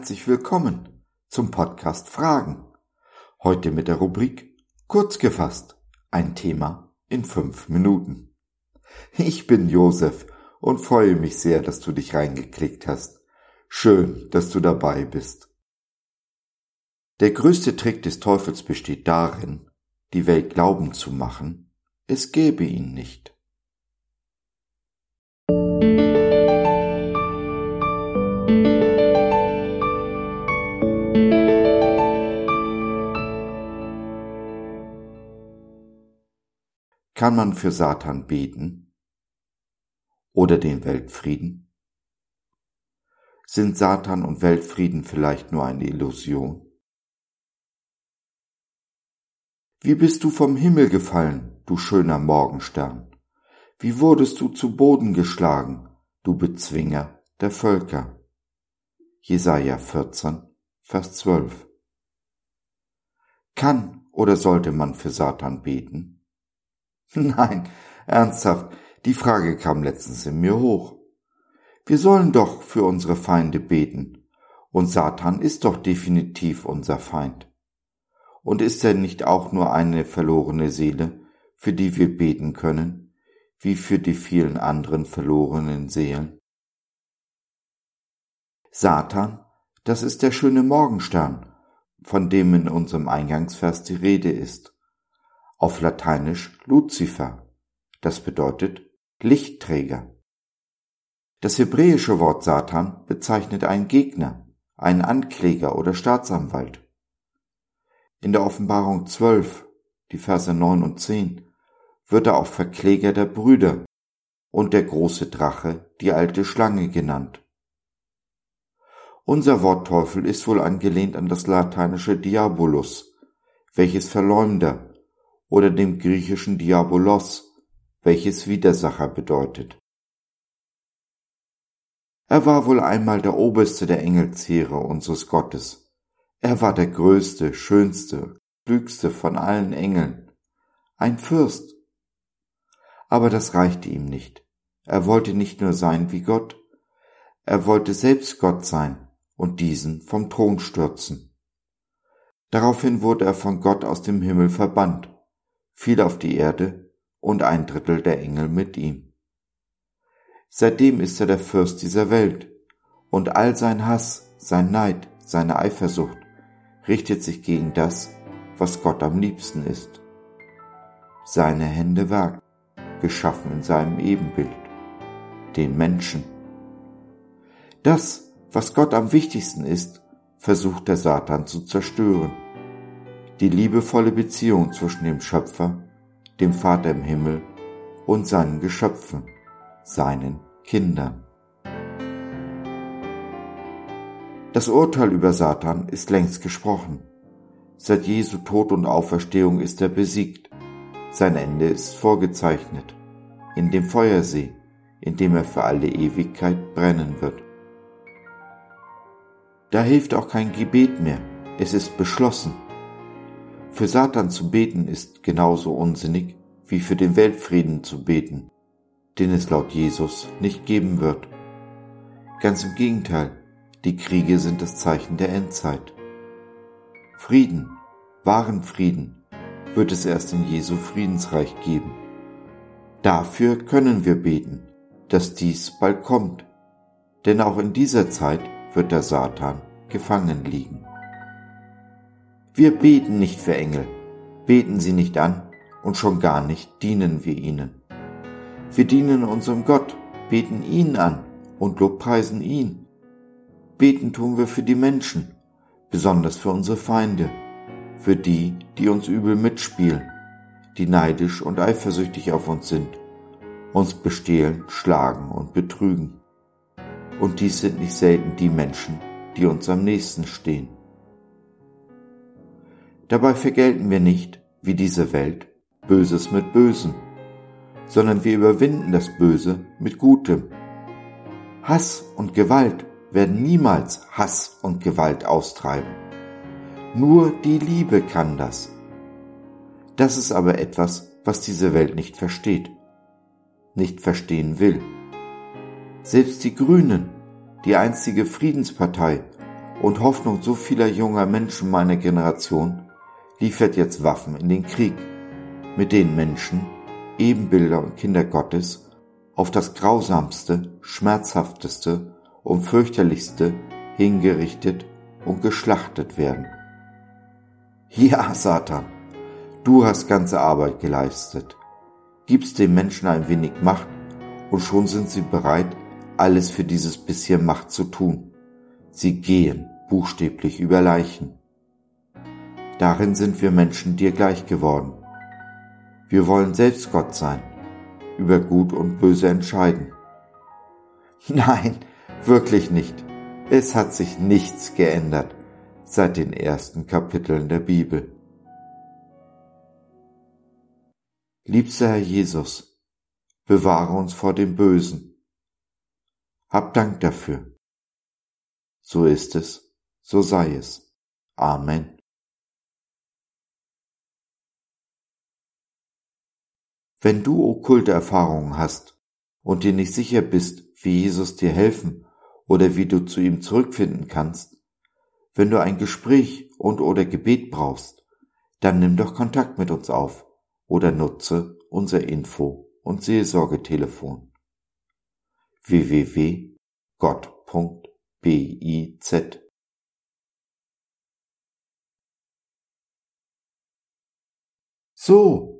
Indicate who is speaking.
Speaker 1: herzlich willkommen zum Podcast Fragen. Heute mit der Rubrik Kurz gefasst, ein Thema in fünf Minuten. Ich bin Josef und freue mich sehr, dass du dich reingeklickt hast. Schön, dass du dabei bist. Der größte Trick des Teufels besteht darin, die Welt glauben zu machen, es gäbe ihn nicht. Kann man für Satan beten? Oder den Weltfrieden? Sind Satan und Weltfrieden vielleicht nur eine Illusion? Wie bist du vom Himmel gefallen, du schöner Morgenstern? Wie wurdest du zu Boden geschlagen, du Bezwinger der Völker? Jesaja 14, Vers 12. Kann oder sollte man für Satan beten? Nein, ernsthaft, die Frage kam letztens in mir hoch. Wir sollen doch für unsere Feinde beten, und Satan ist doch definitiv unser Feind. Und ist er nicht auch nur eine verlorene Seele, für die wir beten können, wie für die vielen anderen verlorenen Seelen? Satan, das ist der schöne Morgenstern, von dem in unserem Eingangsvers die Rede ist auf Lateinisch Lucifer, das bedeutet Lichtträger. Das hebräische Wort Satan bezeichnet einen Gegner, einen Ankläger oder Staatsanwalt. In der Offenbarung 12, die Verse 9 und 10, wird er auch Verkläger der Brüder und der große Drache, die alte Schlange genannt. Unser Wort Teufel ist wohl angelehnt an das lateinische Diabolus, welches Verleumder oder dem griechischen Diabolos, welches Widersacher bedeutet. Er war wohl einmal der oberste der Engelsheere unseres Gottes. Er war der größte, schönste, klügste von allen Engeln, ein Fürst. Aber das reichte ihm nicht. Er wollte nicht nur sein wie Gott, er wollte selbst Gott sein und diesen vom Thron stürzen. Daraufhin wurde er von Gott aus dem Himmel verbannt fiel auf die Erde und ein Drittel der Engel mit ihm. Seitdem ist er der Fürst dieser Welt, und all sein Hass, sein Neid, seine Eifersucht richtet sich gegen das, was Gott am liebsten ist. Seine Hände Werk, geschaffen in seinem Ebenbild, den Menschen. Das, was Gott am wichtigsten ist, versucht der Satan zu zerstören die liebevolle Beziehung zwischen dem Schöpfer, dem Vater im Himmel und seinen Geschöpfen, seinen Kindern. Das Urteil über Satan ist längst gesprochen. Seit Jesu Tod und Auferstehung ist er besiegt. Sein Ende ist vorgezeichnet. In dem Feuersee, in dem er für alle Ewigkeit brennen wird. Da hilft auch kein Gebet mehr. Es ist beschlossen. Für Satan zu beten ist genauso unsinnig wie für den Weltfrieden zu beten, den es laut Jesus nicht geben wird. Ganz im Gegenteil, die Kriege sind das Zeichen der Endzeit. Frieden, wahren Frieden, wird es erst in Jesu Friedensreich geben. Dafür können wir beten, dass dies bald kommt, denn auch in dieser Zeit wird der Satan gefangen liegen. Wir beten nicht für Engel, beten sie nicht an und schon gar nicht dienen wir ihnen. Wir dienen unserem Gott, beten ihn an und lobpreisen ihn. Beten tun wir für die Menschen, besonders für unsere Feinde, für die, die uns übel mitspielen, die neidisch und eifersüchtig auf uns sind, uns bestehlen, schlagen und betrügen. Und dies sind nicht selten die Menschen, die uns am nächsten stehen. Dabei vergelten wir nicht, wie diese Welt, Böses mit Bösem, sondern wir überwinden das Böse mit Gutem. Hass und Gewalt werden niemals Hass und Gewalt austreiben. Nur die Liebe kann das. Das ist aber etwas, was diese Welt nicht versteht, nicht verstehen will. Selbst die Grünen, die einstige Friedenspartei, und Hoffnung so vieler junger Menschen meiner Generation liefert jetzt Waffen in den Krieg, mit denen Menschen, Ebenbilder und Kinder Gottes, auf das grausamste, schmerzhafteste und fürchterlichste hingerichtet und geschlachtet werden. Ja, Satan, du hast ganze Arbeit geleistet. Gibst den Menschen ein wenig Macht und schon sind sie bereit, alles für dieses bisschen Macht zu tun. Sie gehen buchstäblich über Leichen. Darin sind wir Menschen dir gleich geworden. Wir wollen selbst Gott sein, über Gut und Böse entscheiden. Nein, wirklich nicht. Es hat sich nichts geändert seit den ersten Kapiteln der Bibel. Liebster Herr Jesus, bewahre uns vor dem Bösen. Hab Dank dafür. So ist es, so sei es. Amen. Wenn du okkulte Erfahrungen hast und dir nicht sicher bist, wie Jesus dir helfen oder wie du zu ihm zurückfinden kannst, wenn du ein Gespräch und oder Gebet brauchst, dann nimm doch Kontakt mit uns auf oder nutze unser Info- und Seelsorgetelefon www.gott.biz. So,